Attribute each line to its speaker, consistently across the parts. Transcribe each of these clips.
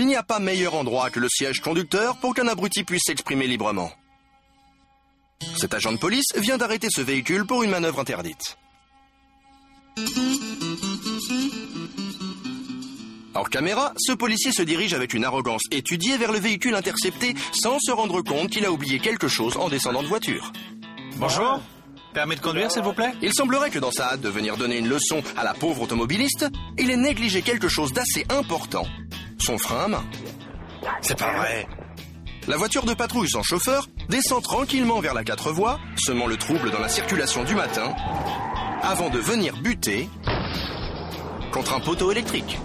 Speaker 1: Il n'y a pas meilleur endroit que le siège conducteur pour qu'un abruti puisse s'exprimer librement. Cet agent de police vient d'arrêter ce véhicule pour une manœuvre interdite. Hors caméra, ce policier se dirige avec une arrogance étudiée vers le véhicule intercepté sans se rendre compte qu'il a oublié quelque chose en descendant de voiture.
Speaker 2: Bonjour. Permis de conduire, s'il vous plaît
Speaker 1: Il semblerait que dans sa hâte de venir donner une leçon à la pauvre automobiliste, il ait négligé quelque chose d'assez important. Frein à main.
Speaker 2: C'est pas vrai.
Speaker 1: La voiture de patrouille sans chauffeur descend tranquillement vers la quatre voies, semant le trouble dans la circulation du matin, avant de venir buter contre un poteau électrique.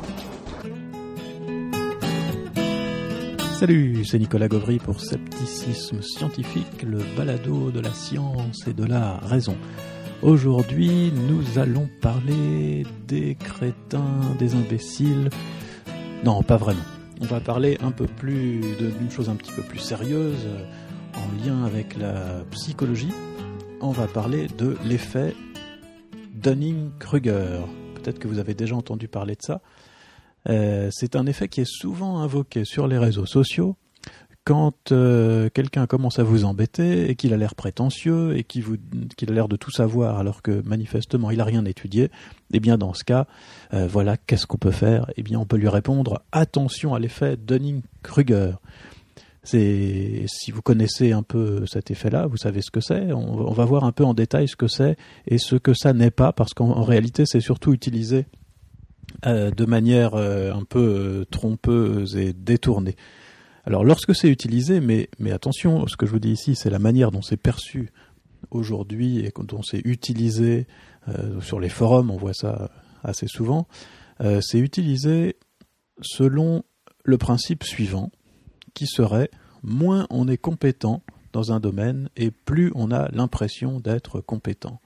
Speaker 3: Salut, c'est Nicolas Gauvry pour Scepticisme Scientifique, le balado de la science et de la raison. Aujourd'hui, nous allons parler des crétins, des imbéciles. Non, pas vraiment. On va parler un peu plus d'une chose un petit peu plus sérieuse euh, en lien avec la psychologie. On va parler de l'effet Dunning-Kruger. Peut-être que vous avez déjà entendu parler de ça. Euh, c'est un effet qui est souvent invoqué sur les réseaux sociaux quand euh, quelqu'un commence à vous embêter et qu'il a l'air prétentieux et qu'il a l'air de tout savoir alors que manifestement il n'a rien étudié, eh bien dans ce cas, euh, voilà, qu'est-ce qu'on peut faire? Eh bien on peut lui répondre attention à l'effet Dunning-Kruger. Si vous connaissez un peu cet effet-là, vous savez ce que c'est. On, va voir un peu en détail ce que c'est et ce que ça n'est pas, parce qu'en réalité c'est surtout utilisé euh, de manière un peu trompeuse et détournée. Alors lorsque c'est utilisé, mais, mais attention, ce que je vous dis ici, c'est la manière dont c'est perçu aujourd'hui et dont c'est utilisé sur les forums, on voit ça assez souvent, c'est utilisé selon le principe suivant, qui serait moins on est compétent dans un domaine et plus on a l'impression d'être compétent.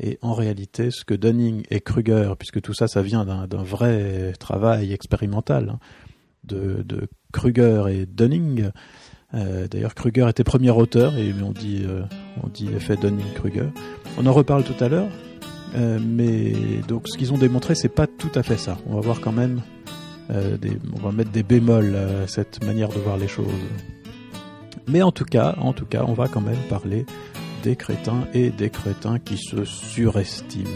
Speaker 3: Et en réalité, ce que Dunning et Kruger, puisque tout ça, ça vient d'un vrai travail expérimental hein, de, Kruger et Dunning. Euh, D'ailleurs, Kruger était premier auteur et on dit, euh, on dit Dunning-Kruger. On en reparle tout à l'heure, euh, mais donc ce qu'ils ont démontré, c'est pas tout à fait ça. On va voir quand même, euh, on va mettre des bémols à cette manière de voir les choses. Mais en tout cas, on va quand même parler des crétins et des crétins qui se surestiment.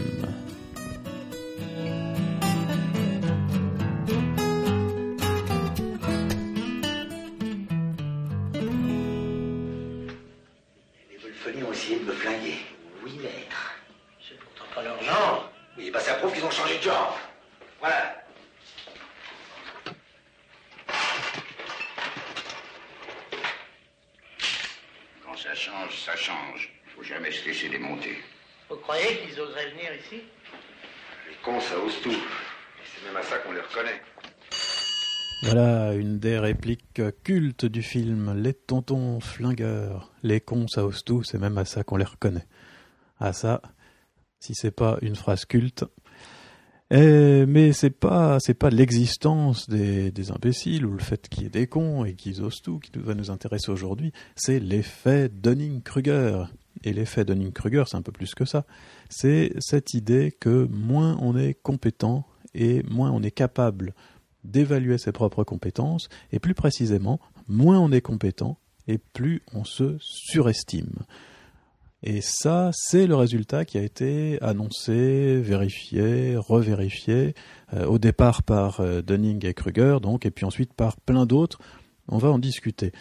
Speaker 3: Cultes du film Les tontons flingueurs. Les cons, ça ose tout, c'est même à ça qu'on les reconnaît. À ça, si c'est pas une phrase culte. Mais c'est pas c'est pas l'existence des, des imbéciles ou le fait qu'il y ait des cons et qu'ils osent tout qui va nous intéresser aujourd'hui. C'est l'effet Dunning-Kruger. Et l'effet Dunning-Kruger, c'est un peu plus que ça. C'est cette idée que moins on est compétent et moins on est capable d'évaluer ses propres compétences, et plus précisément, moins on est compétent et plus on se surestime. Et ça, c'est le résultat qui a été annoncé, vérifié, revérifié, euh, au départ par euh, Dunning et Kruger, donc, et puis ensuite par plein d'autres. On va en discuter.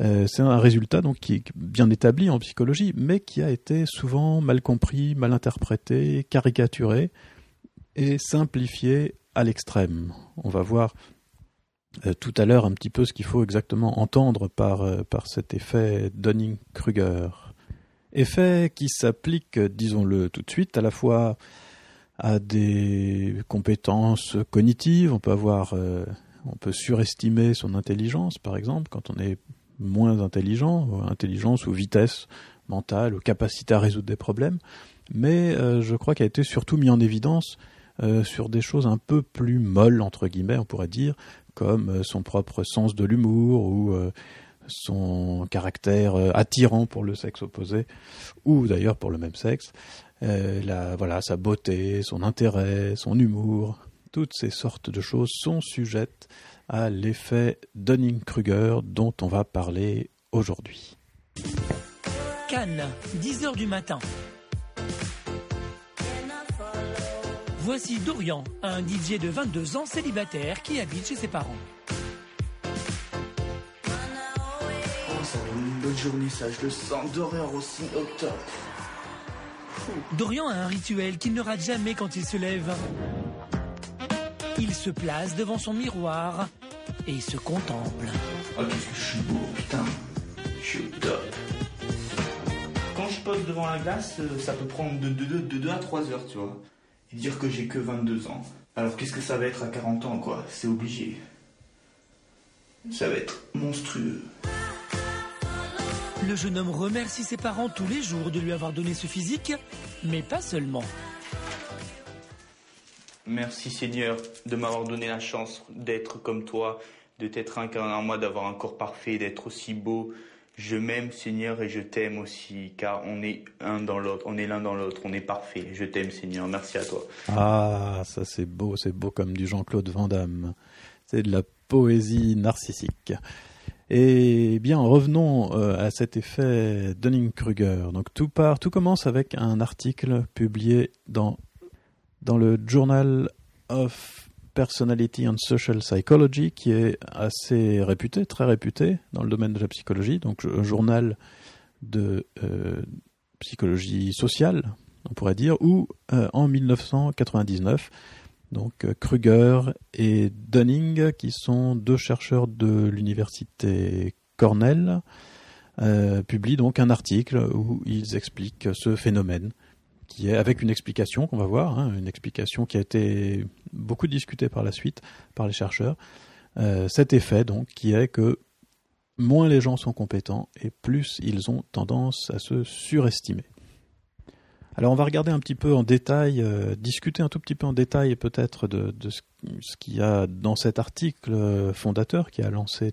Speaker 3: Euh, c'est un résultat donc qui est bien établi en psychologie, mais qui a été souvent mal compris, mal interprété, caricaturé et simplifié à l'extrême. On va voir euh, tout à l'heure un petit peu ce qu'il faut exactement entendre par, euh, par cet effet Dunning-Kruger. Effet qui s'applique, disons-le tout de suite, à la fois à des compétences cognitives. On peut avoir, euh, on peut surestimer son intelligence, par exemple, quand on est moins intelligent, intelligence ou vitesse mentale, ou capacité à résoudre des problèmes. Mais je crois qu'il a été surtout mis en évidence euh, sur des choses un peu plus molles, entre guillemets, on pourrait dire, comme euh, son propre sens de l'humour ou euh, son caractère attirant pour le sexe opposé, ou d'ailleurs pour le même sexe, la, voilà, sa beauté, son intérêt, son humour, toutes ces sortes de choses sont sujettes à l'effet Dunning-Kruger dont on va parler aujourd'hui.
Speaker 4: Cannes, 10h du matin. Voici Dorian, un DJ de 22 ans célibataire qui habite chez ses parents.
Speaker 5: Oh, ça va être une bonne journée, ça, je le sens. D'horreur aussi, au top.
Speaker 4: Dorian a un rituel qu'il ne rate jamais quand il se lève. Il se place devant son miroir et se contemple.
Speaker 5: Oh, qu'est-ce que je suis beau, putain. Je suis au top. Quand je pose devant la glace, euh, ça peut prendre de 2 à 3 heures, tu vois. Et dire que j'ai que 22 ans. Alors qu'est-ce que ça va être à 40 ans, quoi? C'est obligé. Ça va être monstrueux.
Speaker 4: Le jeune homme remercie ses parents tous les jours de lui avoir donné ce physique, mais pas seulement.
Speaker 5: Merci Seigneur de m'avoir donné la chance d'être comme toi, de t'être incarné en moi, d'avoir un corps parfait, d'être aussi beau. Je m'aime Seigneur et je t'aime aussi, car on est un dans l'autre, on est l'un dans l'autre, on est parfait. Je t'aime Seigneur, merci à toi.
Speaker 3: Ah, ça c'est beau, c'est beau comme du Jean-Claude Van Damme. C'est de la poésie narcissique. Et bien, revenons euh, à cet effet Dunning-Kruger. Donc tout part, commence avec un article publié dans dans le Journal of Personality and Social Psychology, qui est assez réputé, très réputé dans le domaine de la psychologie, donc un journal de euh, psychologie sociale, on pourrait dire, où euh, en 1999, donc euh, Kruger et Dunning, qui sont deux chercheurs de l'université Cornell, publient donc un article où ils expliquent ce phénomène qui est avec une explication qu'on va voir, hein, une explication qui a été beaucoup discutée par la suite par les chercheurs. Euh, cet effet donc qui est que moins les gens sont compétents et plus ils ont tendance à se surestimer. Alors on va regarder un petit peu en détail, euh, discuter un tout petit peu en détail peut-être de, ce, qu'il y a dans cet article fondateur qui a lancé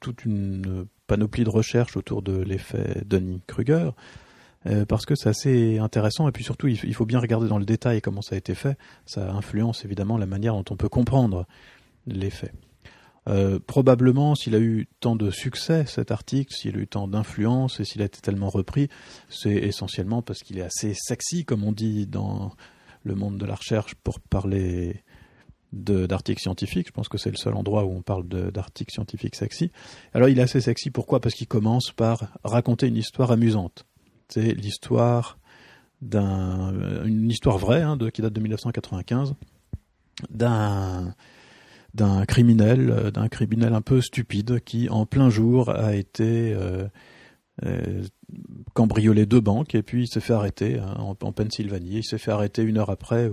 Speaker 3: toute une panoplie de recherches autour de l'effet Dunning-Kruger. Euh, parce que c'est assez intéressant et puis surtout il faut bien regarder dans le détail comment ça a été fait. Ça influence évidemment la manière dont on peut comprendre l'effet. Euh, probablement, s'il a eu tant de succès cet article, s'il a eu tant d'influence et s'il a été tellement repris, c'est essentiellement parce qu'il est assez sexy, comme on dit dans le monde de la recherche, pour parler d'articles scientifiques. Je pense que c'est le seul endroit où on parle d'articles scientifiques sexy. Alors il est assez sexy, pourquoi? Parce qu'il commence par raconter une histoire amusante c'est l'histoire d'un, une histoire vraie hein, qui date de 1995, d'un d'un criminel, d'un criminel un peu stupide qui, en plein jour, a été euh, euh, cambriolé deux banques et puis il s'est fait arrêter hein, en, Pennsylvanie. Il s'est fait arrêter une heure après,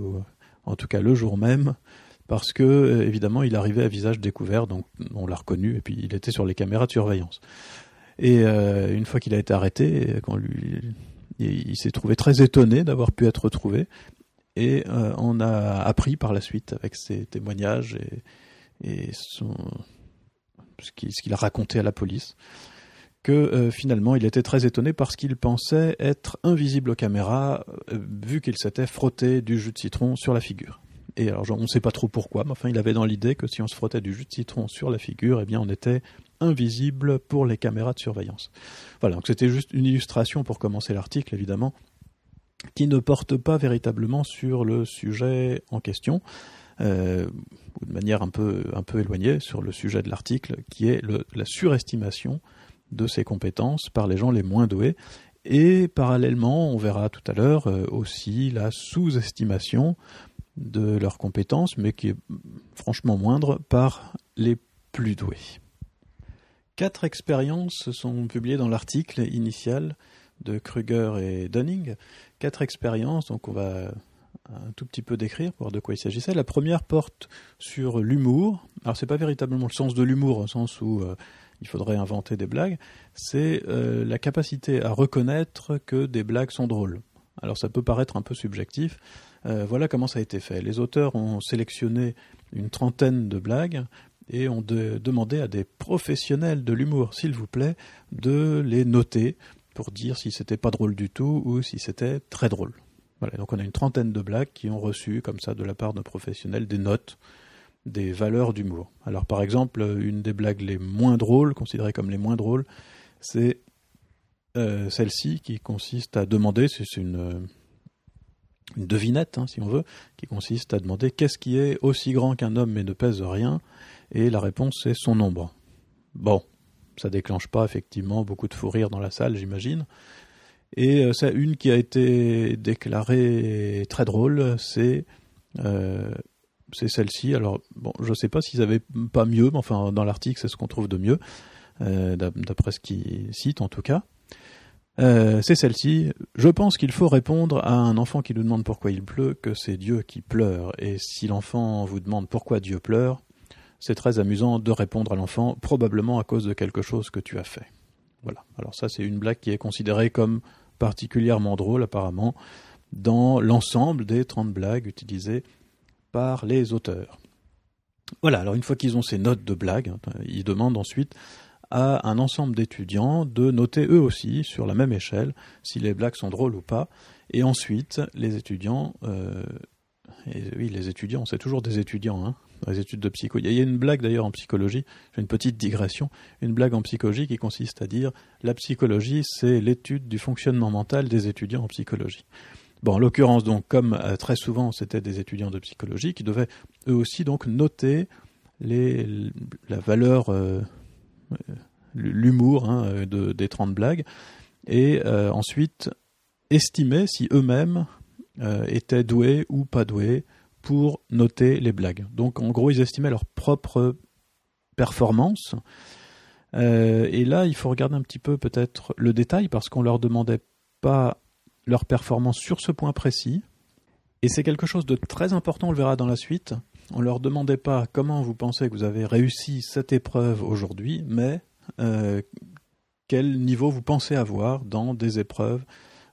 Speaker 3: en tout cas le jour même, parce que euh, évidemment il arrivait à visage découvert, donc on l'a reconnu et puis il était sur les caméras de surveillance. Et euh, une fois qu'il a été arrêté, quand lui, il, s'est trouvé très étonné d'avoir pu être retrouvé. Et euh, on a appris par la suite, avec ses témoignages et, son, ce qu'il a raconté à la police, que euh, finalement il était très étonné parce qu'il pensait être invisible aux caméras, vu qu'il s'était frotté du jus de citron sur la figure. Et alors on ne sait pas trop pourquoi, mais enfin il avait dans l'idée que si on se frottait du jus de citron sur la figure, eh bien on était invisible pour les caméras de surveillance. Voilà, donc c'était juste une illustration pour commencer l'article, évidemment, qui ne porte pas véritablement sur le sujet en question, euh, ou de manière un peu, un peu éloignée sur le sujet de l'article, qui est la surestimation de ces compétences par les gens les moins doués, et parallèlement, on verra tout à l'heure euh, aussi la sous-estimation de leurs compétences, mais qui est franchement moindre par les plus doués. Quatre expériences sont publiées dans l'article initial de Kruger et Dunning. Quatre expériences, donc on va un tout petit peu décrire voir de quoi il s'agissait. La première porte sur l'humour. Alors c'est pas véritablement le sens de l'humour au sens où euh, il faudrait inventer des blagues, c'est euh, la capacité à reconnaître que des blagues sont drôles. Alors ça peut paraître un peu subjectif. Euh, voilà comment ça a été fait. Les auteurs ont sélectionné une trentaine de blagues et on demandait à des professionnels de l'humour, s'il vous plaît, de les noter pour dire si c'était pas drôle du tout ou si c'était très drôle. Voilà, donc on a une trentaine de blagues qui ont reçu, comme ça, de la part d'un professionnel, des notes, des valeurs d'humour. Alors par exemple, une des blagues les moins drôles, considérées comme les moins drôles, c'est euh, celle-ci qui consiste à demander, c'est une, une devinette, hein, si on veut, qui consiste à demander qu'est-ce qui est aussi grand qu'un homme mais ne pèse rien, et la réponse c'est son nombre. Bon, ça déclenche pas effectivement beaucoup de fou rire dans la salle, j'imagine. Et euh, une qui a été déclarée très drôle, c'est euh, celle-ci. Alors je sais pas s'ils avaient pas mieux, mais enfin dans l'article c'est ce qu'on trouve de mieux, euh, d'après ce qu'ils citent en tout cas. C'est celle-ci. Je pense qu'il faut répondre à un enfant qui nous demande pourquoi il pleut que c'est Dieu qui pleure. Et si l'enfant vous demande pourquoi Dieu pleure, c'est très amusant de répondre à l'enfant, probablement à cause de quelque chose que tu as fait. Voilà. Alors ça, c'est une blague qui est considérée comme particulièrement drôle, apparemment, dans l'ensemble des 30 blagues utilisées par les auteurs. Voilà, alors une fois qu'ils ont ces notes de blagues, hein, ils demandent ensuite à un ensemble d'étudiants de noter eux aussi, sur la même échelle, si les blagues sont drôles ou pas. Et ensuite, les étudiants, euh, oui, les étudiants, c'est toujours des étudiants, hein, dans les études de psycho. Il y a une blague d'ailleurs en psychologie, j'ai une petite digression, une blague en psychologie qui consiste à dire la psychologie, c'est l'étude du fonctionnement mental des étudiants en psychologie. Bon, en l'occurrence, donc, comme euh, très souvent c'était des étudiants de psychologie qui devaient eux aussi donc noter les, la valeur euh, l'humour hein, de, des 30 blagues, et euh, ensuite estimer si eux-mêmes euh, étaient doués ou pas doués pour noter les blagues. Donc en gros, ils estimaient leur propre performance. Euh, et là, il faut regarder un petit peu peut-être le détail parce qu'on leur demandait pas leur performance sur ce point précis. Et c'est quelque chose de très important, on le verra dans la suite. On leur demandait pas comment vous pensez que vous avez réussi cette épreuve aujourd'hui, mais euh, quel niveau vous pensez avoir dans des épreuves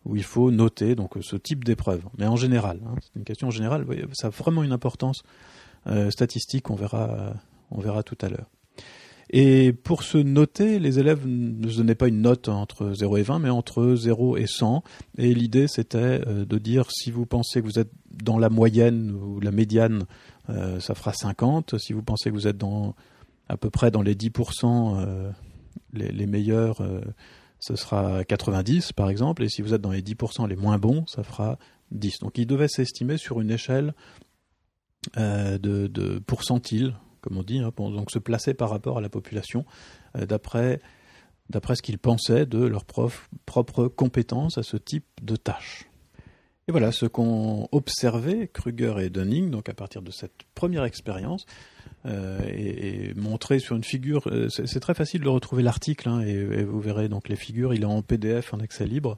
Speaker 3: où il faut noter donc ce type d'épreuve. Mais en général, hein, c'est une question générale, ça a vraiment une importance euh, statistique, on verra, on verra tout à l'heure. Et pour se noter, les élèves ne se donnaient pas une note entre 0 et 20, mais entre 0 et 100. Et l'idée, c'était euh, de dire si vous pensez que vous êtes dans la moyenne ou la médiane, euh, ça fera 50. Si vous pensez que vous êtes dans à peu près dans les 10% euh, les, meilleurs, euh, ce sera 90 par exemple, et si vous êtes dans les 10% les moins bons, ça fera 10. Donc il devait s'estimer sur une échelle euh, de, de pourcentile, comme on dit, hein, donc se placer par rapport à la population, euh, d'après d'après ce qu'ils pensaient de leurs propres compétences à ce type de tâches. Et voilà ce qu'ont observé Kruger et Dunning, donc à partir de cette première expérience, euh, et, et, montré sur une figure. Euh, c'est très facile de retrouver l'article, hein, et, et, vous verrez donc les figures. Il est en PDF, en accès libre,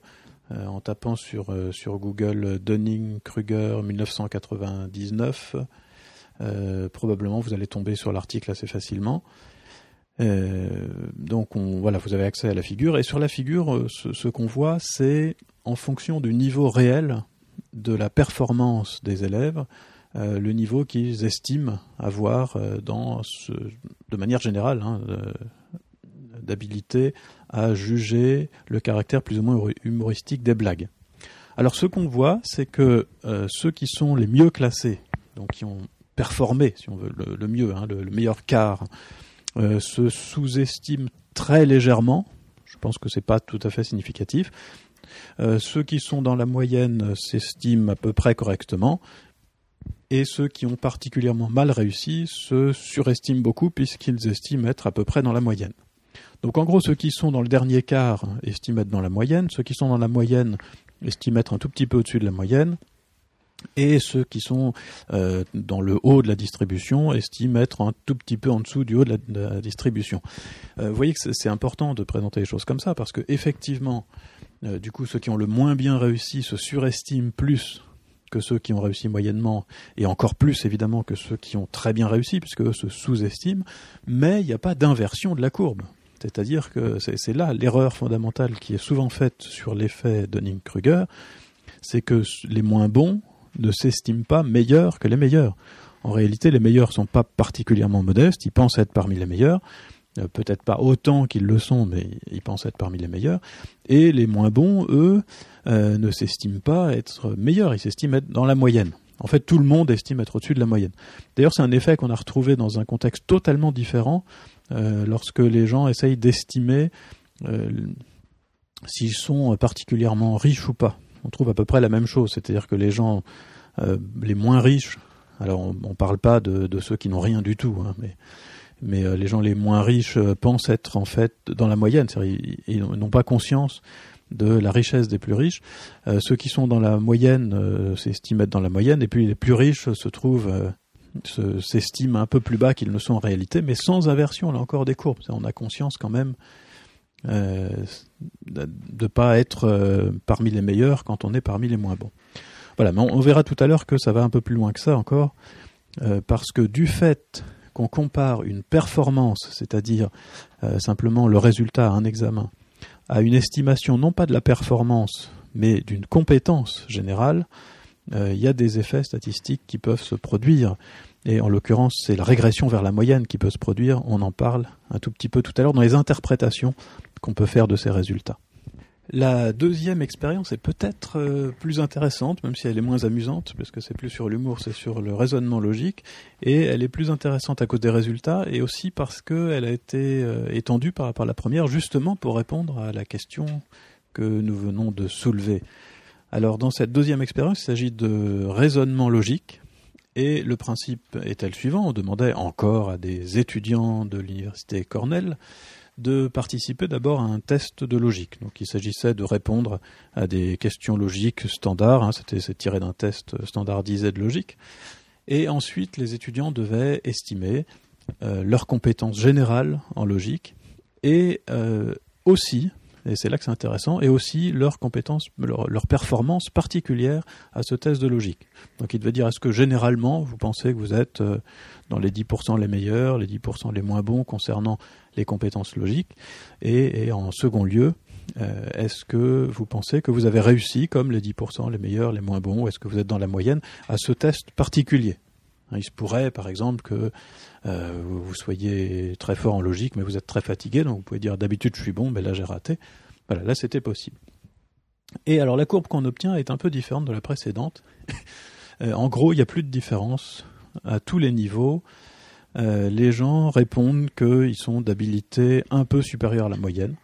Speaker 3: euh, en tapant sur euh, sur Google Dunning Kruger 1999. probablement, vous allez tomber sur l'article assez facilement. donc on, voilà, vous avez accès à la figure et sur la figure, ce, ce qu'on voit, c'est en fonction du niveau réel de la performance des élèves, euh, le niveau qu'ils estiment avoir euh, de manière générale hein, d'habilité à juger le caractère plus ou moins humoristique des blagues. Alors ce qu'on voit, c'est que euh, ceux qui sont les mieux classés, donc qui ont performé, si on veut, le, mieux, hein, le, le, meilleur quart, euh, se sous-estiment très légèrement. Je pense que c'est pas tout à fait significatif. Euh, ceux qui sont dans la moyenne s'estiment à peu près correctement, et ceux qui ont particulièrement mal réussi se surestiment beaucoup puisqu'ils estiment être à peu près dans la moyenne. Donc en gros, ceux qui sont dans le dernier quart estiment être dans la moyenne, ceux qui sont dans la moyenne estiment être un tout petit peu au-dessus de la moyenne, et ceux qui sont euh, dans le haut de la distribution estiment être un tout petit peu en dessous du haut de la, de distribution. Euh, vous voyez que c'est important de présenter les choses comme ça parce que effectivement, euh, du coup, ceux qui ont le moins bien réussi se surestiment plus que ceux qui ont réussi moyennement, et encore plus évidemment que ceux qui ont très bien réussi, puisque eux se sous-estiment, mais il n'y a pas d'inversion de la courbe. C'est-à-dire que c'est là l'erreur fondamentale qui est souvent faite sur l'effet Dunning-Kruger, c'est que les moins bons ne s'estiment pas meilleurs que les meilleurs. En réalité, les meilleurs ne sont pas particulièrement modestes, ils pensent être parmi les meilleurs, Euh, Peut-être pas autant qu'ils le sont, mais ils pensent être parmi les meilleurs. Et les moins bons, eux, euh, ne s'estiment pas être meilleurs, ils s'estiment être dans la moyenne. En fait, tout le monde estime être au-dessus de la moyenne. D'ailleurs, c'est un effet qu'on a retrouvé dans un contexte totalement différent euh, lorsque les gens essayent d'estimer s'ils sont particulièrement riches ou pas. On trouve à peu près la même chose, c'est-à-dire que les gens euh, les moins riches, alors on ne parle pas de, ceux qui n'ont rien du tout, hein, mais, euh, les gens les moins riches euh, pensent être en fait dans la moyenne, c'est-à-dire ils, n'ont pas conscience de la richesse des plus riches. Ceux qui sont dans la moyenne s'estiment être dans la moyenne, et puis les plus riches se trouvent se- s'estiment un peu plus bas qu'ils ne sont en réalité, mais sans inversion, là encore des courbes. On a conscience quand même euh, de ne pas être euh, parmi les meilleurs quand on est parmi les moins bons. Voilà, mais on, verra tout à l'heure que ça va un peu plus loin que ça encore, euh, parce que du fait qu'on compare une performance, c'est-à-dire euh, simplement le résultat à un examen, à une estimation non pas de la performance, mais d'une compétence générale, il y a des effets statistiques qui peuvent se produire. Et en l'occurrence, c'est la régression vers la moyenne qui peut se produire. On en parle un tout petit peu tout à l'heure dans les interprétations qu'on peut faire de ces résultats. La deuxième expérience est peut-être euh, plus intéressante, même si elle est moins amusante, parce que c'est plus sur l'humour, c'est sur le raisonnement logique, et elle est plus intéressante à cause des résultats, et aussi parce qu'elle a été euh, étendue par rapport à la première, justement pour répondre à la question que nous venons de soulever. Alors dans cette deuxième expérience, il s'agit de raisonnement logique, et le principe était le suivant, on demandait encore à des étudiants de l'université Cornell de participer d'abord à un test de logique. Donc il s'agissait de répondre à des questions logiques standards, hein, c'était tiré d'un test standardisé de logique. Et ensuite, les étudiants devaient estimer euh, leurs compétences générales en logique et euh, aussi, et c'est là que c'est intéressant, et aussi leurs compétences, leur, performance particulière à ce test de logique. Donc il devait dire est-ce que généralement vous pensez que vous êtes euh, dans les 10% les meilleurs, les 10% les moins bons concernant les compétences logiques? Et, en second lieu, euh, est-ce que vous pensez que vous avez réussi comme les 10% les meilleurs, les moins bons, ou est-ce que vous êtes dans la moyenne à ce test particulier? Hein, Il se pourrait par exemple que euh, vous soyez très fort en logique mais vous êtes très fatigué, donc vous pouvez dire d'habitude je suis bon, mais là j'ai raté. Voilà, là c'était possible. Et alors la courbe qu'on obtient est un peu différente de la précédente. Euh, en gros, il n'y a plus de différence à tous les niveaux. Euh, les gens répondent qu'ils sont d'habilité un peu supérieure à la moyenne.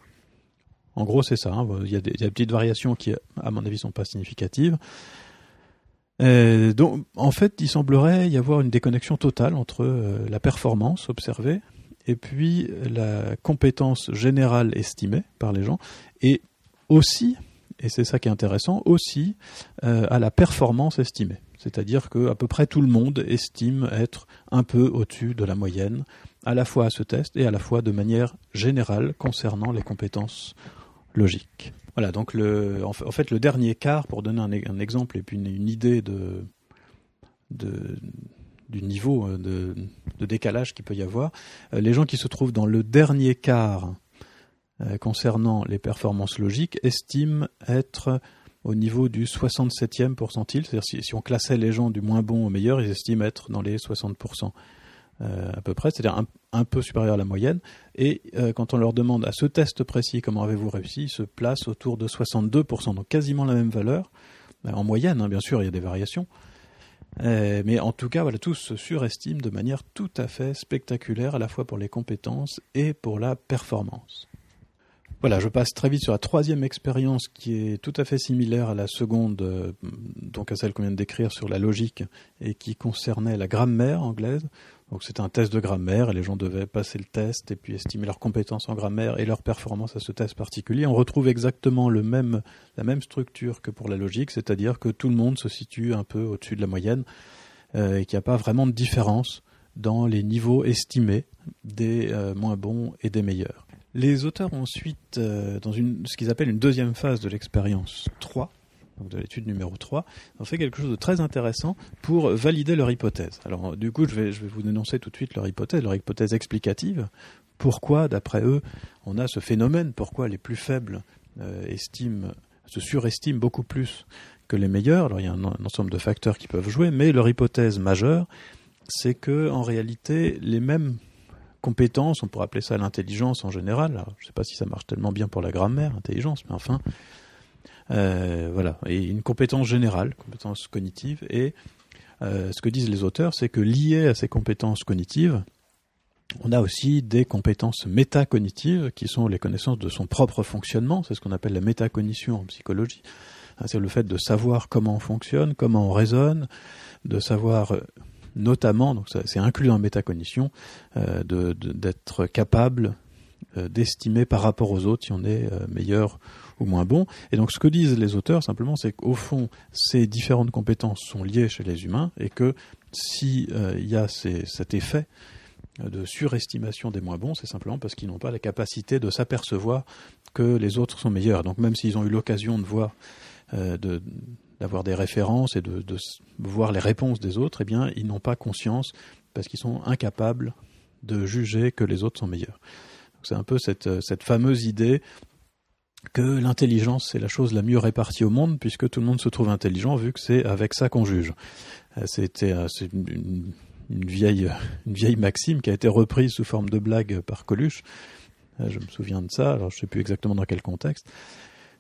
Speaker 3: En gros, c'est ça. hein. Il y, a des, petites variations qui, à mon avis, sont pas significatives. Euh, donc, en fait, il semblerait y avoir une déconnexion totale entre la performance observée et puis la compétence générale estimée par les gens, et aussi, et c'est ça qui est intéressant, aussi euh, à la performance estimée. C'est-à-dire que à peu près tout le monde estime être un peu au-dessus de la moyenne, à la fois à ce test et à la fois de manière générale concernant les compétences logiques. Voilà, donc le, en, fa- en fait le dernier quart, pour donner un, e- un exemple et puis une, une idée de, de, du niveau euh, de, décalage qu'il peut y avoir, euh, les gens qui se trouvent dans le dernier quart euh, concernant les performances logiques estiment être au niveau du 67e pourcentile, c'est-à-dire si, on classait les gens du moins bon au meilleur, ils estiment être dans les 60% euh, à peu près, c'est-à-dire un, peu supérieur à la moyenne. Et quand on leur demande à ce test précis comment avez-vous réussi, ils se placent autour de 62%, donc quasiment la même valeur. Euh, En moyenne, hein, bien sûr, il y a des variations. Euh, mais en tout cas, voilà, tous se surestiment de manière tout à fait spectaculaire, à la fois pour les compétences et pour la performance. Voilà, je passe très vite sur la troisième expérience qui est tout à fait similaire à la seconde, euh, donc à celle qu'on vient de décrire sur la logique et qui concernait la grammaire anglaise. Donc c'était un test de grammaire et les gens devaient passer le test et puis estimer leurs compétences en grammaire et leur performance à ce test particulier. On retrouve exactement la même structure que pour la logique, c'est-à-dire que tout le monde se situe un peu au-dessus de la moyenne euh, et qu'il n'y a pas vraiment de différence dans les niveaux estimés des euh, moins bons et des meilleurs. Les auteurs ont ensuite, euh, dans une, ce qu'ils appellent une deuxième phase de l'expérience 3, donc de l'étude numéro 3, ont fait quelque chose de très intéressant pour valider leur hypothèse. Alors du coup, je vais, vous dénoncer tout de suite leur hypothèse, leur hypothèse explicative. Pourquoi, d'après eux, on a ce phénomène? Pourquoi les plus faibles euh, estiment, se surestiment beaucoup plus que les meilleurs? Alors il y a un, ensemble de facteurs qui peuvent jouer, mais leur hypothèse majeure, c'est que en réalité, les mêmes compétence, on pourrait appeler ça l'intelligence en général. Je ne sais pas si ça marche tellement bien pour la grammaire, intelligence, mais enfin, euh, voilà. Et une compétence générale, compétence cognitive. Et euh, ce que disent les auteurs, c'est que lié à ces compétences cognitives, on a aussi des compétences métacognitives qui sont les connaissances de son propre fonctionnement. C'est ce qu'on appelle la métacognition en psychologie. Hein, c'est le fait de savoir comment on fonctionne, comment on raisonne, de savoir euh, notamment, donc c'est inclus dans la métacognition, euh, d'être capable euh, d'estimer par rapport aux autres si on est meilleur ou moins bon. Et donc ce que disent les auteurs simplement, c'est qu'au fond, ces différentes compétences sont liées chez les humains et que s'il il y a cet effet de surestimation des moins bons, c'est simplement parce qu'ils n'ont pas la capacité de s'apercevoir que les autres sont meilleurs. Donc même s'ils ont eu l'occasion de voir euh, d'avoir des références et de, voir les réponses des autres, eh bien, ils n'ont pas conscience parce qu'ils sont incapables de juger que les autres sont meilleurs. C'est un peu cette, euh, cette fameuse idée que l'intelligence c'est la chose la mieux répartie au monde puisque tout le monde se trouve intelligent vu que c'est avec ça qu'on juge. Euh, c'était une, une, vieille, une vieille maxime qui a été reprise sous forme de blague par Coluche. Je me souviens de ça, alors je sais plus exactement dans quel contexte.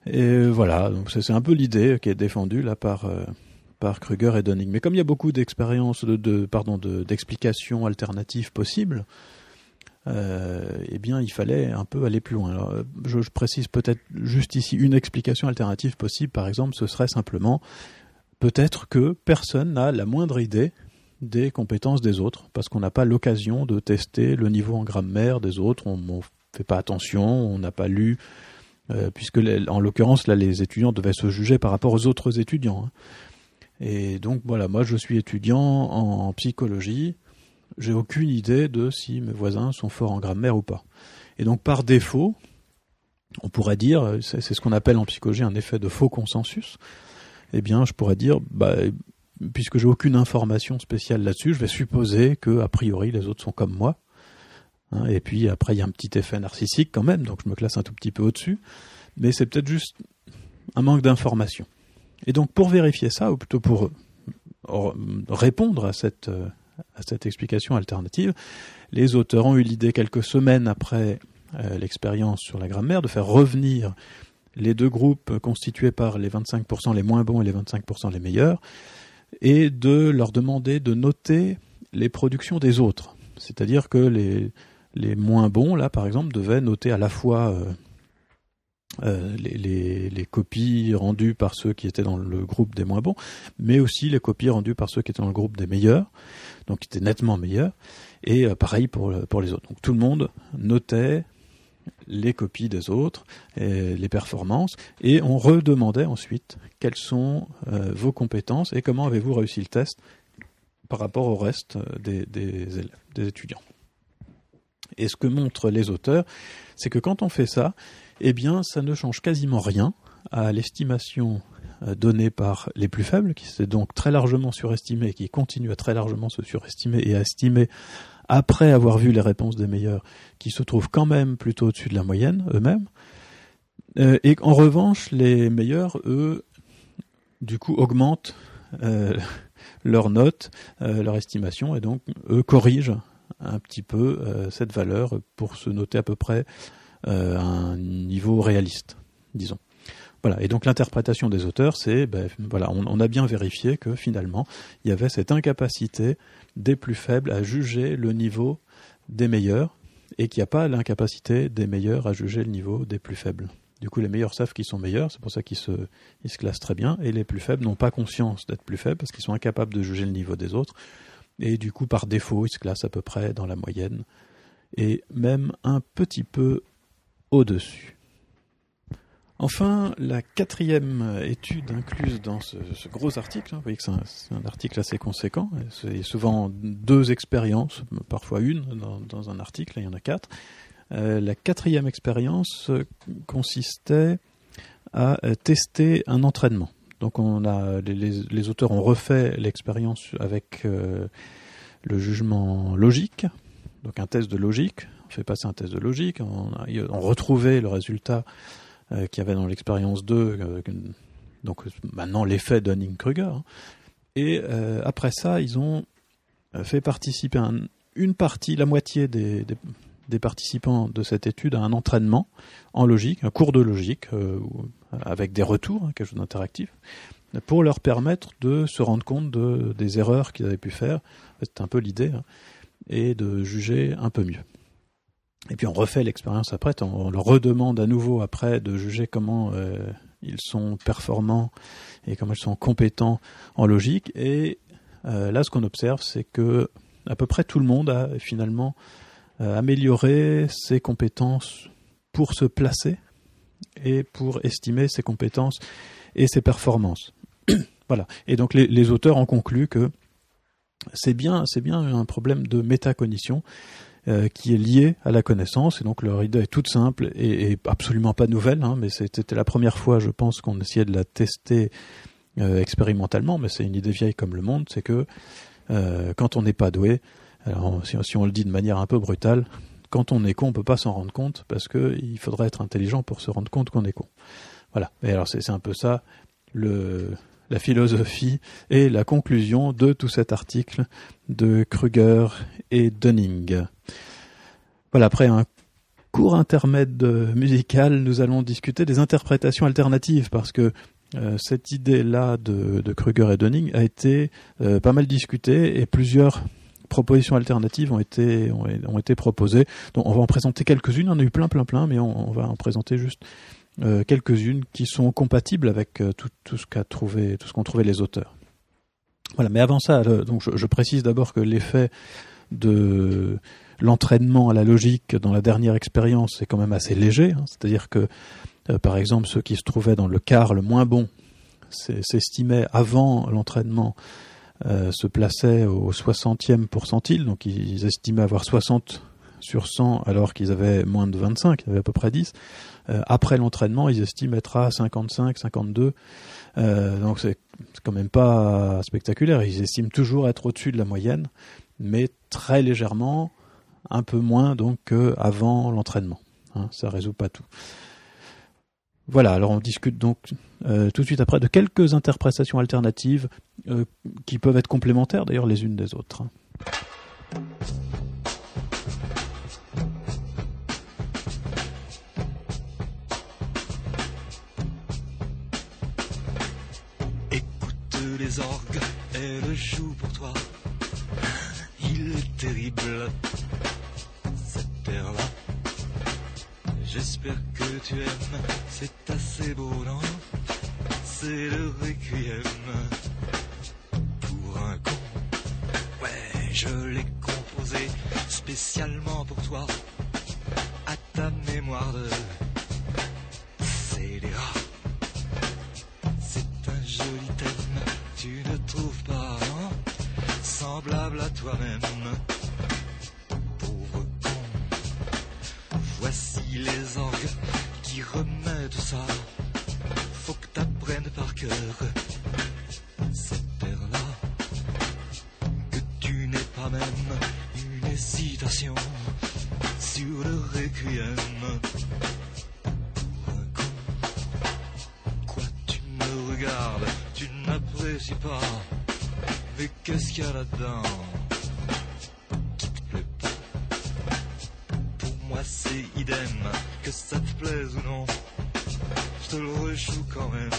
Speaker 3: Et voilà, donc c'est un peu l'idée qui est défendue là par euh, par Kruger et Dunning. Mais comme il y a beaucoup d'expériences, de, de, pardon, d'explications alternatives possibles, euh, eh bien, il fallait un peu aller plus loin. Je, je précise peut-être juste ici une explication alternative possible. Par exemple, ce serait simplement peut-être que personne n'a la moindre idée des compétences des autres, parce qu'on n'a pas l'occasion de tester le niveau en grammaire des autres. On ne fait pas attention, on n'a pas lu euh, puisque en l'occurrence là les étudiants devaient se juger par rapport aux autres étudiants. Hein. Et donc voilà, moi je suis étudiant en psychologie, j'ai aucune idée de si mes voisins sont forts en grammaire ou pas. Et donc par défaut, on pourrait dire, c'est ce qu'on appelle en psychologie un effet de faux consensus, eh bien je pourrais dire, bah, puisque j'ai aucune information spéciale là-dessus, je vais supposer que a priori les autres sont comme moi. Hein, et puis après, il y a un petit effet narcissique quand même, donc je me classe un tout petit peu au-dessus. Mais c'est peut-être juste un manque d'information. Et donc pour vérifier ça, ou plutôt pour euh, répondre à cette, euh, à cette explication alternative, les auteurs ont eu l'idée quelques semaines après euh, l'expérience sur la grammaire de faire revenir les deux groupes constitués par les 25% les moins bons et les 25% les meilleurs, et de leur demander de noter les productions des autres. C'est-à-dire que les, moins bons, là, par exemple, devaient noter à la fois euh, euh, les, copies rendues par ceux qui étaient dans le groupe des moins bons, mais aussi les copies rendues par ceux qui étaient dans le groupe des meilleurs, donc qui étaient nettement meilleurs, et euh, pareil pour, pour les autres. Donc tout le monde notait les copies des autres, les performances, et on redemandait ensuite quelles sont vos compétences et comment avez-vous réussi le test par rapport au reste des, des étudiants. Et ce que montrent les auteurs, c'est que quand on fait ça, eh bien, ça ne change quasiment rien à l'estimation euh, donnée par les plus faibles, qui s'est donc très largement surestimé et qui continue à très largement se surestimer et à estimer après avoir vu les réponses des meilleurs, qui se trouvent quand même plutôt au-dessus de la moyenne eux-mêmes. Euh, et en revanche, les meilleurs, eux, du coup, augmentent euh, leur note, leur estimation, et donc eux corrigent un petit peu euh, cette valeur pour se noter à peu près euh, un niveau réaliste, disons. Voilà. Et donc l'interprétation des auteurs, c'est, ben, voilà, on, a bien vérifié que finalement, il y avait cette incapacité des plus faibles à juger le niveau des meilleurs, et qu'il n'y a pas l'incapacité des meilleurs à juger le niveau des plus faibles. Du coup, les meilleurs savent qu'ils sont meilleurs, c'est pour ça qu'ils se, ils se classent très bien, et les plus faibles n'ont pas conscience d'être plus faibles parce qu'ils sont incapables de juger le niveau des autres. Et du coup, par défaut, il se classe à peu près dans la moyenne, et même un petit peu au-dessus. Enfin, la quatrième étude incluse dans ce, gros article, hein, vous voyez que c'est un, article assez conséquent, c'est souvent deux expériences, parfois une dans, un article, il y en a quatre. Euh, la quatrième expérience consistait à tester un entraînement. Donc les, auteurs ont refait l'expérience avec euh, le jugement logique, donc un test de logique. Fait passer un test de logique, on, retrouvait le résultat euh, qu'il y avait dans l'expérience 2, euh, donc maintenant l'effet Dunning-Kruger. Hein. Et après ça, ils ont fait participer un, une partie, la moitié des, participants de cette étude a un entraînement en logique, un cours de logique, euh, avec des retours, hein, quelque chose d'interactif, pour leur permettre de se rendre compte de, des erreurs qu'ils avaient pu faire. C'est un peu l'idée, hein, et de juger un peu mieux. Et puis on refait l'expérience après, on, leur redemande à nouveau après de juger comment euh, ils sont performants et comment ils sont compétents en logique. Et euh, là, ce qu'on observe, c'est que à peu près tout le monde a finalement euh, amélioré ses compétences pour se placer et pour estimer ses compétences et ses performances. voilà. Et donc les, les auteurs ont conclu que c'est bien, c'est bien un problème de métacognition euh, qui est lié à la connaissance. Et donc leur idée est toute simple et, et absolument pas nouvelle, hein, mais c'était la première fois, je pense, qu'on essayait de la tester euh, expérimentalement. Mais c'est une idée vieille comme le monde, c'est que euh, quand on n'est pas doué, alors si, si, on le dit de manière un peu brutale, quand on est con, on peut pas s'en rendre compte parce que il faudrait être intelligent pour se rendre compte qu'on est con. Voilà. Et alors c'est un peu ça le la philosophie et la conclusion de tout cet article de Kruger et Dunning. Voilà, après un court intermède musical, nous allons discuter des interprétations alternatives parce que euh, cette idée-là de, de, Kruger et Dunning a été euh, pas mal discutée et plusieurs propositions alternatives ont été, ont, été proposées. Donc on va en présenter quelques-unes, on en a eu plein, plein, plein, mais on va en présenter juste euh, quelques-unes qui sont compatibles avec euh, tout, ce qu'a trouvé, tout ce qu'ont trouvé les auteurs. Voilà. Mais avant ça, le, donc je, précise d'abord que l'effet de l'entraînement à la logique dans la dernière expérience est quand même assez léger. Hein, C'est-à-dire que, euh, par exemple, ceux qui se trouvaient dans le quart le moins bon s'estimaient avant l'entraînement euh, se plaçaient au 60e pourcentile, donc ils estimaient avoir 60 sur 100 alors qu'ils avaient moins de 25, ils avaient à peu près 10. Euh, après l'entraînement, ils estiment être à 55, 52. Euh, donc c'est quand même pas spectaculaire. Ils estiment toujours être au-dessus de la moyenne, mais très légèrement, un peu moins donc qu'avant l'entraînement. Hein, ça résout pas tout. Voilà, alors on discute donc euh, tout de suite après de quelques interprétations alternatives qui peuvent être complémentaires d'ailleurs les unes des autres. Hein.
Speaker 6: Orgues, elle joue pour toi. Il est terrible, cette terre-là. J'espère que tu aimes, c'est assez beau, non? C'est idem, que ça te plaise ou non. Je te le rejoue quand même.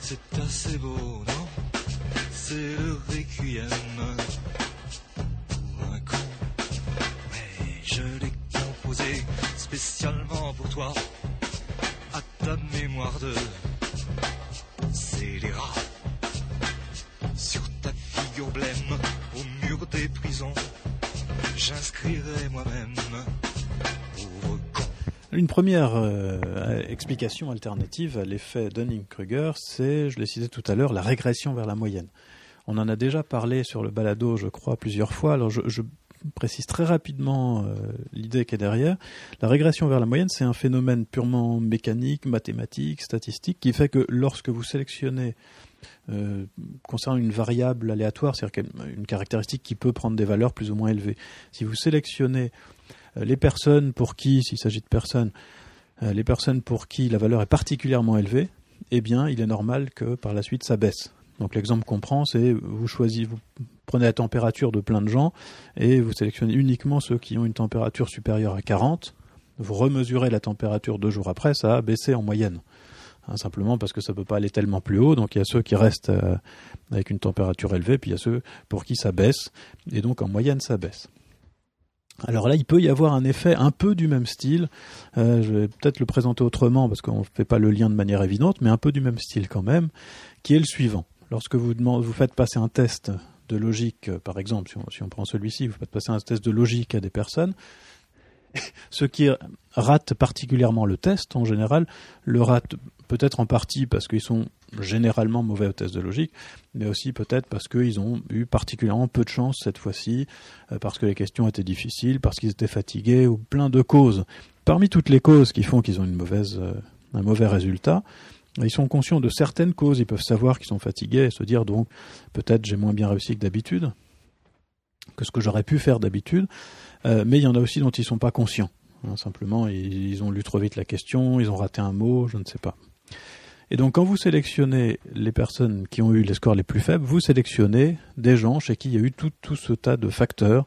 Speaker 6: C'est assez beau, non? C'est le requiem pour un con. Mais je l'ai composé spécialement pour toi, à ta mémoire de scélérat. Sur ta figure blême, au mur des prisons, j'inscrirai moi-même.
Speaker 3: Une première euh, explication alternative à l'effet Dunning-Kruger, c'est, je l'ai cité tout à l'heure, la régression vers la moyenne. On en a déjà parlé sur le balado, je crois, plusieurs fois. Alors je, précise très rapidement euh, l'idée qui est derrière. La régression vers la moyenne, c'est un phénomène purement mécanique, mathématique, statistique, qui fait que lorsque vous sélectionnez euh, concernant une variable aléatoire, c'est-à-dire une caractéristique qui peut prendre des valeurs plus ou moins élevées, si vous sélectionnez euh, les personnes pour qui, s'il s'agit de personnes, les personnes pour qui la valeur est particulièrement élevée, eh bien, il est normal que par la suite ça baisse. Donc l'exemple qu'on prend, c'est vous choisissez, vous prenez la température de plein de gens et vous sélectionnez uniquement ceux qui ont une température supérieure à 40. Vous remesurez la température deux jours après, ça a baissé en moyenne. Hein, simplement parce que ça peut pas aller tellement plus haut. Donc il y a ceux qui restent euh, avec une température élevée, puis il y a ceux pour qui ça baisse, et donc en moyenne ça baisse. Alors là, il peut y avoir un effet un peu du même style. Euh, je vais peut-être le présenter autrement parce qu'on ne fait pas le lien de manière évidente, mais un peu du même style quand même, qui est le suivant. Lorsque vous, demandez, vous faites passer un test de logique, euh, par exemple, si on, si on prend celui-ci, vous faites passer un test de logique à des personnes, ceux qui ratent particulièrement le test, en général, le ratent peut-être en partie parce qu'ils sont généralement mauvais au test de logique, mais aussi peut-être parce qu'ils ont eu particulièrement peu de chance cette fois-ci, euh, parce que les questions étaient difficiles, parce qu'ils étaient fatigués, ou plein de causes. Parmi toutes les causes qui font qu'ils ont euh, un mauvais résultat, ils sont conscients de certaines causes, ils peuvent savoir qu'ils sont fatigués et se dire donc peut-être j'ai moins bien réussi que d'habitude, ce que j'aurais pu faire d'habitude, euh, mais il y en a aussi dont ils ne sont pas conscients. Hein, simplement, ils ont lu trop vite la question, ils ont raté un mot, je ne sais pas. Et donc quand vous sélectionnez les personnes qui ont eu les scores les plus faibles, vous sélectionnez des gens chez qui il y a eu tout, tout ce tas de facteurs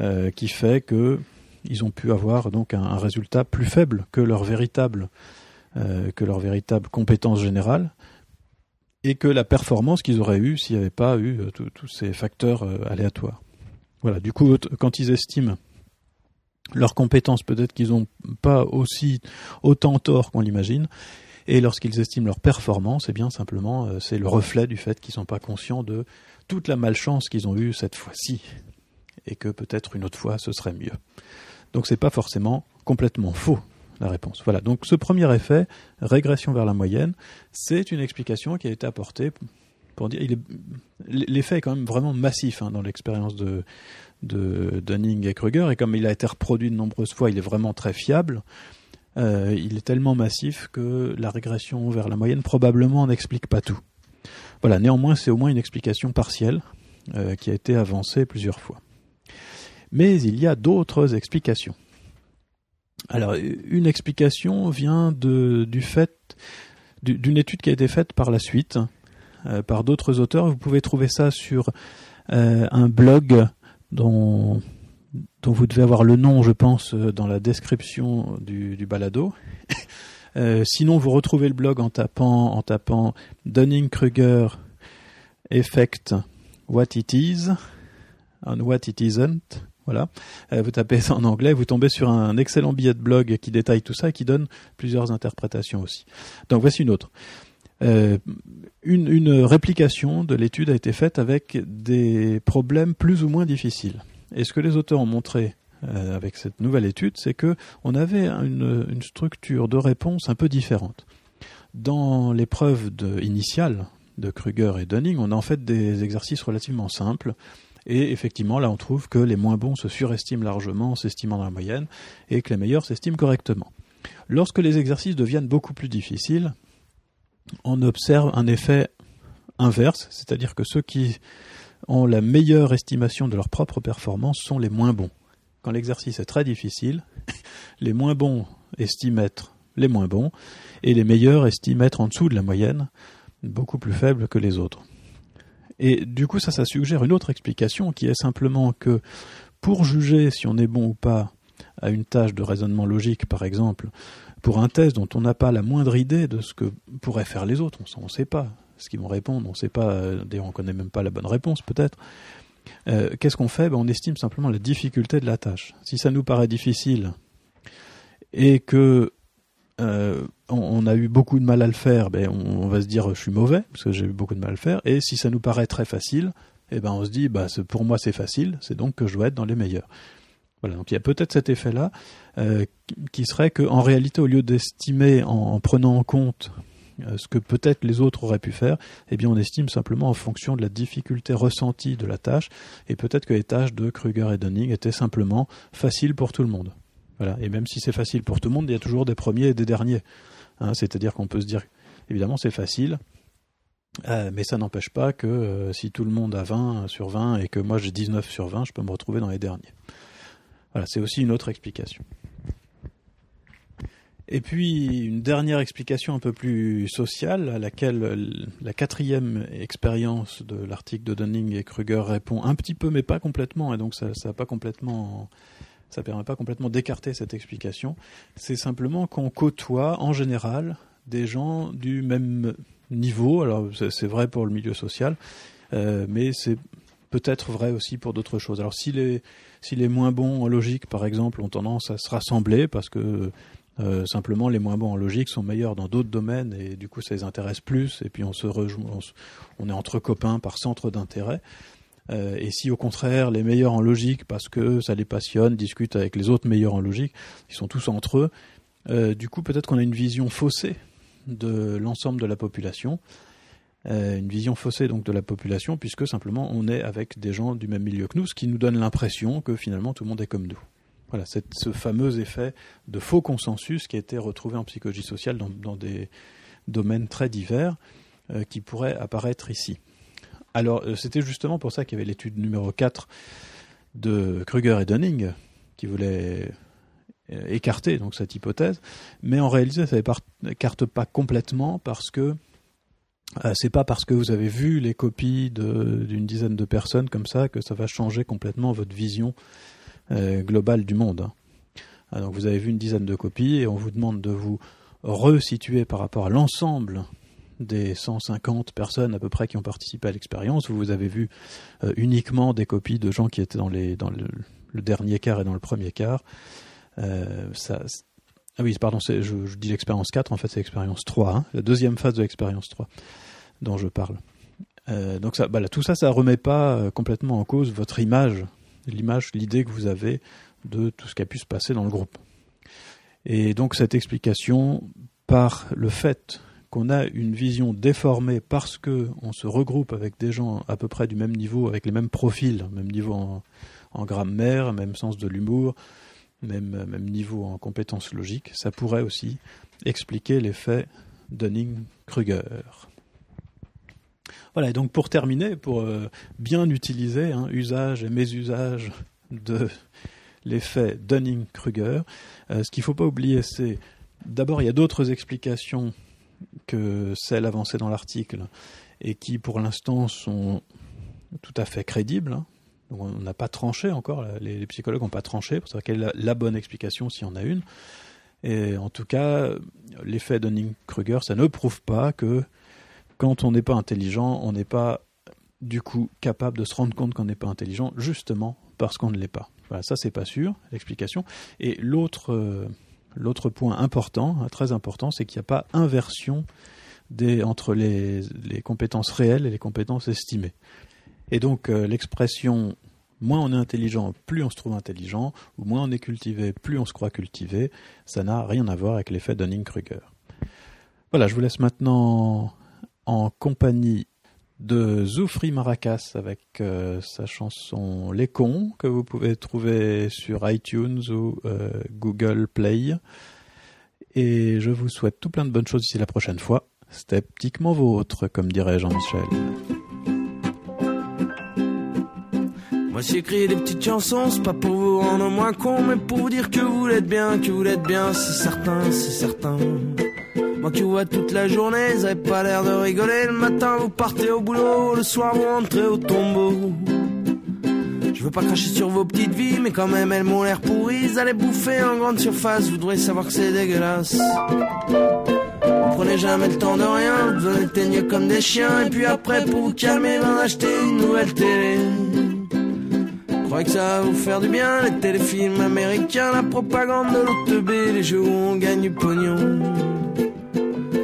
Speaker 3: euh, qui fait que ils ont pu avoir donc un, résultat plus faible que leur véritable euh, que leur véritable compétence générale et que la performance qu'ils auraient eue s'il n'y avait pas eu tous ces facteurs aléatoires. Voilà, du coup, quand ils estiment leurs compétences, peut-être qu'ils n'ont pas aussi autant tort qu'on l'imagine, et lorsqu'ils estiment leur performance, eh bien simplement euh, c'est le reflet du fait qu'ils ne sont pas conscients de toute la malchance qu'ils ont eue cette fois-ci et que peut-être une autre fois ce serait mieux. Donc c'est pas forcément complètement faux la réponse. Voilà. Donc ce premier effet, régression vers la moyenne, c'est une explication qui a été apportée l'effet est quand même vraiment massif hein, dans l'expérience de Dunning et Kruger et comme il a été reproduit de nombreuses fois, il est vraiment très fiable. Euh, il est tellement massif que la régression vers la moyenne probablement n'explique pas tout. Voilà, néanmoins, c'est au moins une explication partielle euh, qui a été avancée plusieurs fois. Mais il y a d'autres explications. Alors, une explication vient du fait d'une étude qui a été faite par la suite par d'autres auteurs. Vous pouvez trouver ça sur un blog dont vous devez avoir le nom, je pense, euh, dans la description du, balado. euh, sinon, vous retrouvez le blog en tapant, en tapant Dunning-Kruger Effect What It Is and What It Isn't. Voilà. Euh, vous tapez ça en anglais, vous tombez sur un excellent billet de blog qui détaille tout ça et qui donne plusieurs interprétations aussi. Donc voici une autre. Euh, une, réplication de l'étude a été faite avec des problèmes plus ou moins difficiles. Et ce que les auteurs ont montré euh, avec cette nouvelle étude, c'est que on avait une, une, structure de réponse un peu différente. Dans l'épreuve initiale de Kruger et Dunning, on a en fait des exercices relativement simples. Et effectivement, là, on trouve que les moins bons se surestiment largement, s'estimant dans la moyenne, et que les meilleurs s'estiment correctement. Lorsque les exercices deviennent beaucoup plus difficiles, on observe un effet inverse, c'est-à-dire que ceux qui ont la meilleure estimation de leur propre performance sont les moins bons. Quand l'exercice est très difficile, les moins bons estiment être les moins bons, et les meilleurs estiment être en dessous de la moyenne, beaucoup plus faible que les autres. Et du coup, ça, ça suggère une autre explication qui est simplement que pour juger si on est bon ou pas à une tâche de raisonnement logique, par exemple, pour un test dont on n'a pas la moindre idée de ce que pourraient faire les autres, on ne sait pas ce qu'ils vont répondre, on ne sait pas, euh, on ne connaît même pas la bonne réponse peut-être. Euh, qu'est-ce qu'on fait? Ben, On estime simplement la difficulté de la tâche. Si ça nous paraît difficile et que euh, on, a eu beaucoup de mal à le faire, ben on, va se dire je suis mauvais parce que j'ai eu beaucoup de mal à le faire. Et si ça nous paraît très facile, eh ben on se dit bah pour moi c'est facile, c'est donc que je dois être dans les meilleurs. Voilà, donc il y a peut-être cet effet-là qui serait qu'en réalité, au lieu d'estimer en, prenant en compte euh, ce que peut-être les autres auraient pu faire, eh bien on estime simplement en fonction de la difficulté ressentie de la tâche, et peut-être que les tâches de Kruger et Dunning étaient simplement faciles pour tout le monde. Voilà. Et même si c'est facile pour tout le monde, il y a toujours des premiers et des derniers. Hein, C'est-à-dire qu'on peut se dire, évidemment c'est facile, euh, mais ça n'empêche pas que euh, si tout le monde a 20 sur 20 et que moi j'ai 19 sur 20, je peux me retrouver dans les derniers. Voilà, c'est aussi une autre explication. Et puis une dernière explication un peu plus sociale, à laquelle euh, la quatrième expérience de l'article de Dunning et Kruger répond un petit peu, mais pas complètement, et donc ça, ça pas complètement, ça permet pas complètement d'écarter cette explication. C'est simplement qu'on côtoie en général des gens du même niveau. Alors c'est vrai pour le milieu social, euh, mais c'est peut-être vrai aussi pour d'autres choses. Alors si les si les moins bons en logique, par exemple, ont tendance à se rassembler parce que euh, simplement les moins bons en logique sont meilleurs dans d'autres domaines et du coup ça les intéresse plus et puis on se rejoint, on, est entre copains par centre d'intérêt. Euh, et si au contraire les meilleurs en logique parce que ça les passionne discutent avec les autres meilleurs en logique, ils sont tous entre eux. euh, du coup peut-être qu'on a une vision faussée de l'ensemble de la population, une vision faussée donc de la population puisque simplement on est avec des gens du même milieu que nous, ce qui nous donne l'impression que finalement tout le monde est comme nous. Voilà, c'est ce fameux effet de faux consensus qui a été retrouvé en psychologie sociale dans, des domaines très divers euh, qui pourrait apparaître ici. Alors, euh, c'était justement pour ça qu'il y avait l'étude numéro 4 de Kruger et Dunning qui voulait euh, écarter donc cette hypothèse, mais en réalité, ça n'écarte pas complètement parce que euh, c'est pas parce que vous avez vu les copies d'une dizaine de personnes comme ça que ça va changer complètement votre vision euh, globale du monde. hein. Ah, donc vous avez vu une dizaine de copies et on vous demande de vous resituer par rapport à l'ensemble des 150 personnes à peu près qui ont participé à l'expérience. Vous avez vu euh, uniquement des copies de gens qui étaient dans le, le dernier quart et dans le premier quart. Euh, ça, ah oui, pardon, je, dis l'expérience 4, en fait c'est l'expérience 3, hein, la deuxième phase de l'expérience 3 dont je parle. Euh, donc ça, bah tout ça, ça remet pas euh, complètement en cause votre image, l'image, l'idée que vous avez de tout ce qui a pu se passer dans le groupe. Et donc cette explication, par le fait qu'on a une vision déformée parce que on se regroupe avec des gens à peu près du même niveau, avec les mêmes profils, même niveau en grammaire, même sens de l'humour, même, même niveau en compétences logiques, ça pourrait aussi expliquer l'effet Dunning-Kruger. Voilà, et donc pour terminer, pour euh, bien utiliser hein, usage et mésusage de l'effet Dunning-Kruger, euh, ce qu'il ne faut pas oublier, c'est d'abord il y a d'autres explications que celles avancées dans l'article et qui pour l'instant sont tout à fait crédibles. hein. Donc on n'a pas tranché encore, les, psychologues n'ont pas tranché pour savoir quelle est la, bonne explication s'il y en a une. Et en tout cas, l'effet Dunning-Kruger, ça ne prouve pas que quand on n'est pas intelligent, on n'est pas du coup capable de se rendre compte qu'on n'est pas intelligent, justement parce qu'on ne l'est pas. Voilà, ça c'est pas sûr, l'explication. Et l'autre euh, point important, très important, c'est qu'il n'y a pas inversion des, entre les compétences réelles et les compétences estimées. Et donc euh, l'expression moins on est intelligent, plus on se trouve intelligent, ou moins on est cultivé, plus on se croit cultivé, ça n'a rien à voir avec l'effet Dunning-Kruger. Voilà, je vous laisse maintenant en compagnie de Zoufri Maracas avec euh, sa chanson Les cons que vous pouvez trouver sur iTunes ou euh, Google Play. Et je vous souhaite tout plein de bonnes choses d'ici la prochaine fois. Sceptiquement vôtre, comme dirait Jean-Michel.
Speaker 7: Moi j'écris des petites chansons, c'est pas pour vous rendre moins con, mais pour vous dire que vous l'êtes bien, que vous l'êtes bien, c'est certain, c'est certain. Moi qui vous vois toute la journée, vous avez pas l'air de rigoler. Le matin vous partez au boulot, le soir vous rentrez au tombeau. Je veux pas cracher sur vos petites vies, mais quand même elles m'ont l'air pourries. Vous allez bouffer en grande surface, vous devrez savoir que c'est dégueulasse. Vous prenez jamais le temps de rien, vous donnez teigneux comme des chiens, et puis après pour vous calmer, ben acheter une nouvelle télé. Croyez que ça va vous faire du bien, les téléfilms américains, la propagande de l'OTB, les jeux où on gagne du pognon.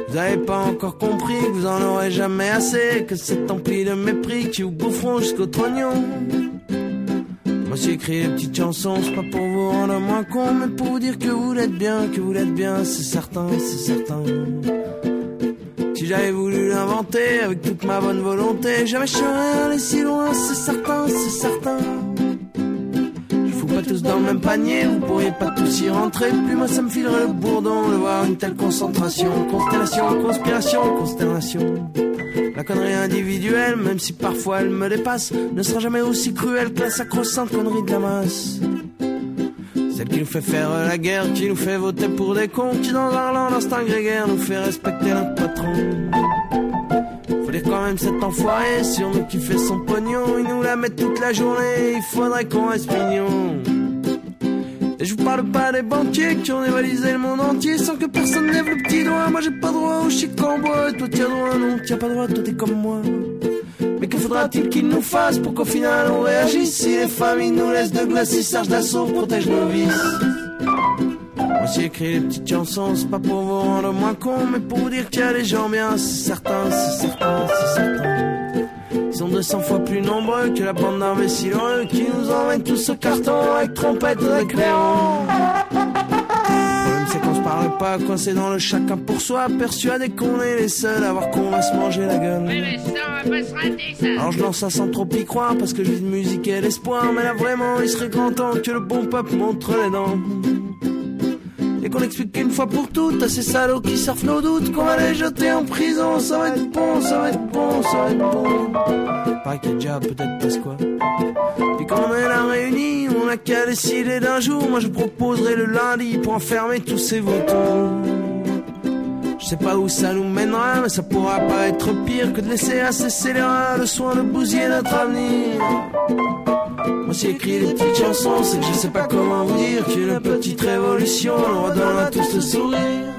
Speaker 7: Vous avez pas encore compris que vous en aurez jamais assez, que c'est empli de mépris qui vous boufferont jusqu'au trognon. Moi j'ai écrit des petites chansons, c'est pas pour vous rendre moins con, mais pour vous dire que vous l'êtes bien, que vous l'êtes bien, c'est certain, c'est certain. Si j'avais voulu l'inventer avec toute ma bonne volonté, jamais je serais allé si loin, c'est certain, c'est certain. Dans le même panier, vous pourriez pas tous y rentrer. Puis moi ça me filerait le bourdon de voir une telle concentration. Constellation, conspiration, constellation. La connerie individuelle, même si parfois elle me dépasse, ne sera jamais aussi cruelle que la sacro-sainte connerie de la masse. Celle qui nous fait faire la guerre, qui nous fait voter pour des cons, qui dans un land d'instinct grégaire nous fait respecter notre patron. Faut dire quand même cet enfoiré sur nous qui fait son pognon, il nous la met toute la journée, il faudrait qu'on reste mignon. Et je vous parle pas des banquiers qui ont dévalisé le monde entier sans que personne lève le petit doigt. Moi j'ai pas droit au chic en bois, toi t'as droit, non, t'as pas droit, toi t'es comme moi. Mais que faudra-t-il qu'ils nous fassent pour qu'au final on réagisse? Si les familles nous laissent de glace, si Serge d'assaut protège nos vices Moi j'ai écrit des petites chansons, c'est pas pour vous rendre moins con Mais pour vous dire qu'il y a des gens bien, c'est certain, c'est certain, c'est certain Ils sont 200 fois plus nombreux que la bande d'imbéciles Qui nous emmènent tous au carton avec trompette et clairon le problème c'est qu'on se parle pas, coincé dans le chacun pour soi Persuadé qu'on est les seuls à voir qu'on va se manger la gueule. Alors je lance ça sans trop y croire parce que je vis de musique et l'espoir Mais là vraiment il serait grand temps que le bon peuple montre les dents qu'on explique une fois pour toutes à ces salauds qui surfent nos doutes Qu'on va les jeter en prison, ça va être bon, ça va être bon, ça va être bon. Pareil qu'il y a déjà peut-être parce quoi Puis quand on est là réunis, on a qu'à décider d'un jour. Moi je proposerai le lundi pour enfermer tous ces vautours. Je sais pas où ça nous mènera, mais ça pourra pas être pire que de laisser à ces scélérats le soin de bousiller notre avenir. Moi, si écrit des petites chansons, c'est que je sais pas comment vous dire qu'une petite révolution nous redonne à tous le sourire.